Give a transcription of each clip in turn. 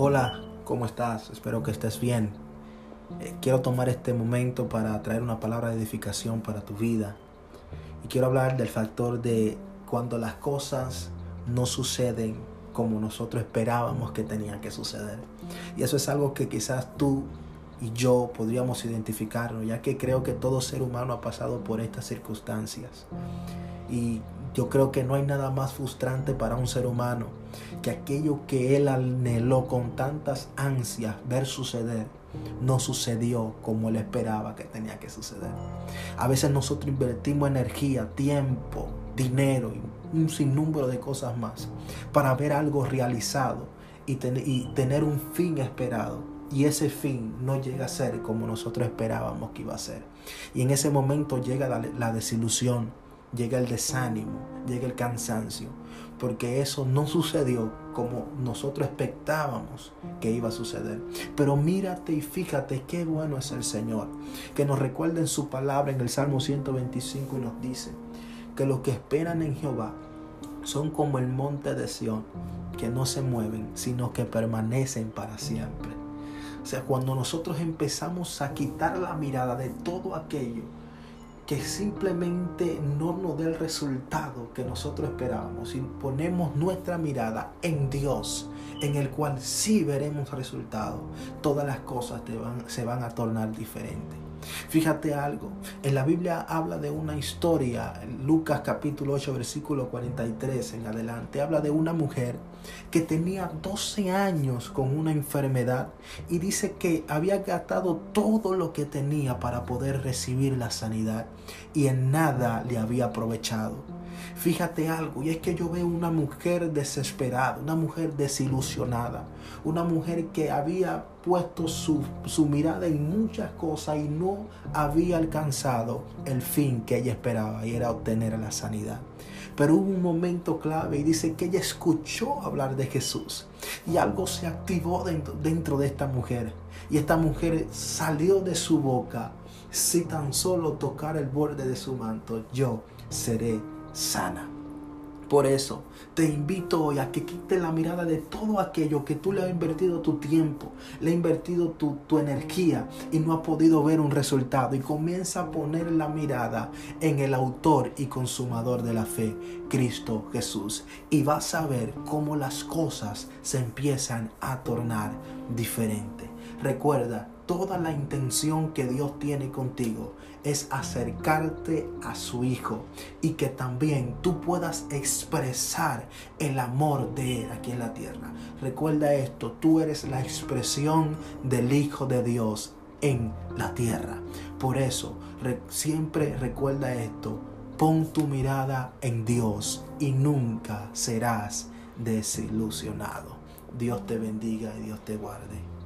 Hola, ¿cómo estás? Espero que estés bien. Eh, quiero tomar este momento para traer una palabra de edificación para tu vida. Y quiero hablar del factor de cuando las cosas no suceden como nosotros esperábamos que tenían que suceder. Y eso es algo que quizás tú y yo podríamos identificarnos, ya que creo que todo ser humano ha pasado por estas circunstancias. Y yo creo que no hay nada más frustrante para un ser humano que aquello que él anheló con tantas ansias ver suceder no sucedió como él esperaba que tenía que suceder. A veces nosotros invertimos energía, tiempo, dinero y un sinnúmero de cosas más para ver algo realizado y, tener un fin esperado. Y ese fin no llega a ser como nosotros esperábamos que iba a ser. Y en ese momento llega la desilusión llega el desánimo, llega el cansancio, porque eso no sucedió como nosotros expectábamos que iba a suceder. Pero mírate y fíjate qué bueno es el Señor, que nos recuerda en su palabra en el Salmo 125 y nos dice que los que esperan en Jehová son como el monte de Sión, que no se mueven, sino que permanecen para siempre. O sea, cuando nosotros empezamos a quitar la mirada de todo aquello que simplemente no nos dé el resultado que nosotros esperábamos y ponemos nuestra mirada en Dios, en el cual sí veremos resultado, todas las cosas se van a tornar diferentes. Fíjate algo, en la Biblia habla de una historia, Lucas capítulo 8 versículo 43 en adelante, habla de una mujer que tenía 12 años con una enfermedad y dice que había gastado todo lo que tenía para poder recibir la sanidad y en nada le había aprovechado. Fíjate algo, y es que yo veo una mujer desesperada, una mujer desilusionada, una mujer que había puesto su, su, mirada en muchas cosas y no había alcanzado el fin que ella esperaba y era obtener la sanidad. Pero hubo un momento clave y dice que ella escuchó hablar de Jesús y algo se activó dentro, dentro de esta mujer. Y esta mujer salió de su boca, si tan solo tocar el borde de su manto, yo seré sana. Por eso te invito hoy a que quites la mirada de todo aquello que tú le has invertido tu tiempo, le has invertido tu, tu, energía y no has podido ver un resultado. Y comienza a poner la mirada en el autor y consumador de la fe, Cristo Jesús. Y vas a ver cómo las cosas se empiezan a tornar diferentes. Recuerda, toda la intención que Dios tiene contigo es acercarte a su Hijo y que también tú puedas expresar el amor de Él aquí en la tierra. Recuerda esto, tú eres la expresión del Hijo de Dios en la tierra. Por eso, siempre recuerda esto, pon tu mirada en Dios y nunca serás desilusionado. Dios te bendiga y Dios te guarde.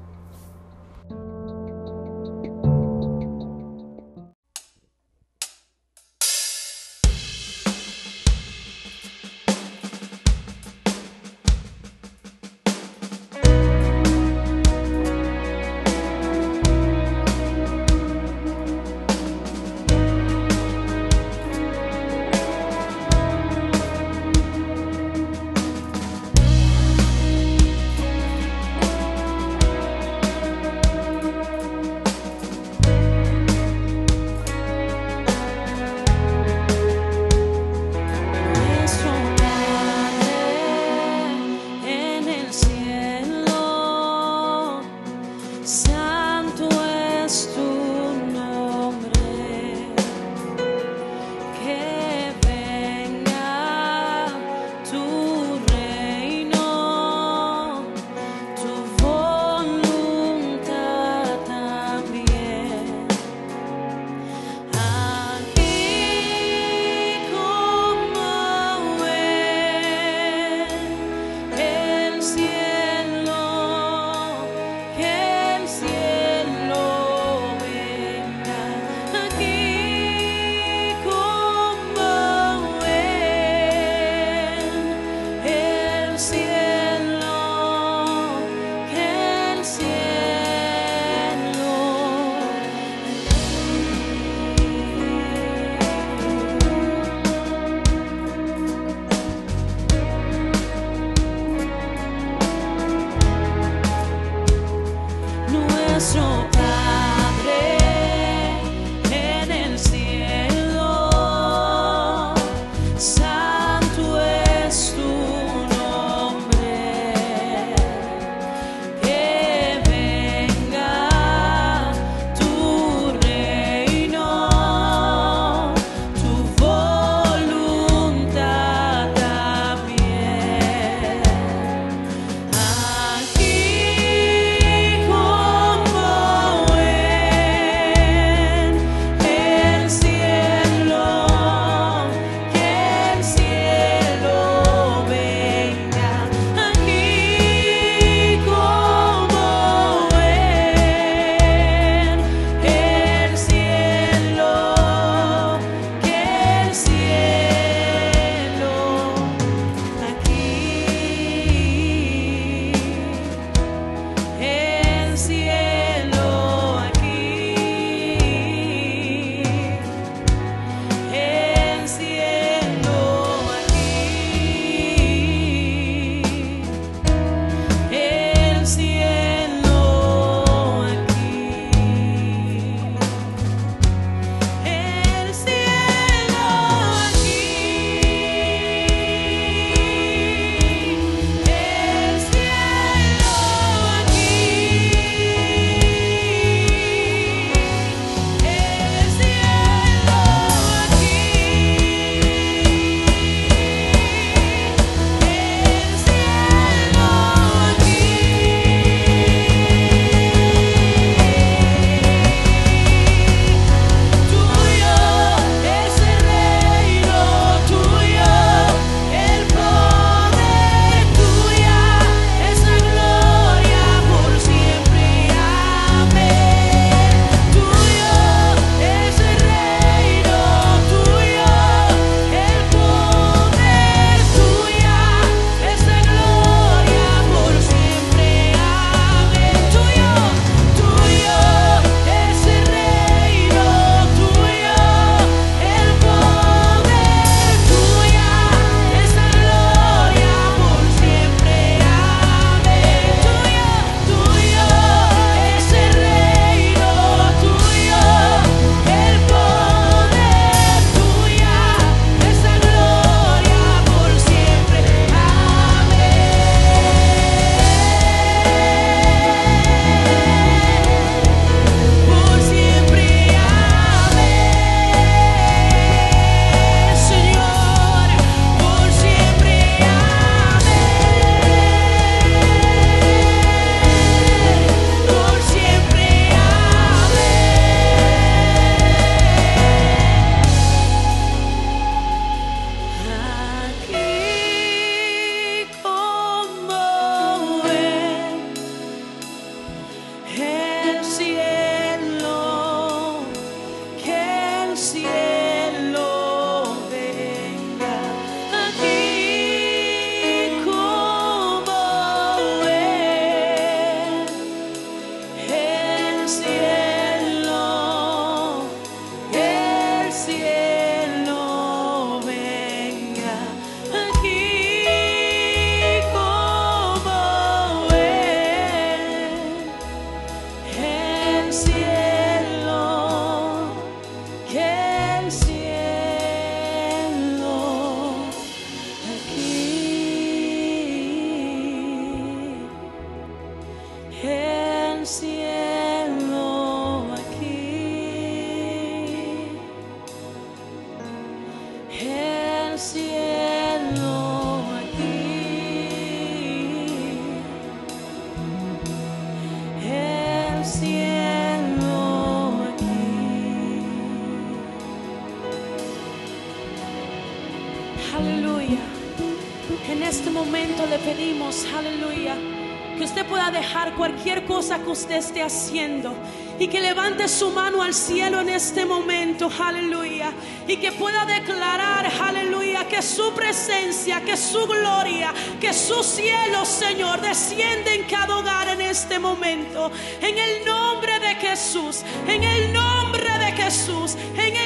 Que usted esté haciendo y que levante su mano al cielo en este momento, aleluya, y que pueda declarar, aleluya, que su presencia, que su gloria, que su cielo, Señor, desciende en cada hogar en este momento, en el nombre de Jesús, en el nombre de Jesús, en el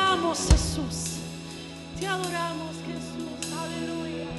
adoramos, Jesús. Te adoramos, Jesús. Aleluya.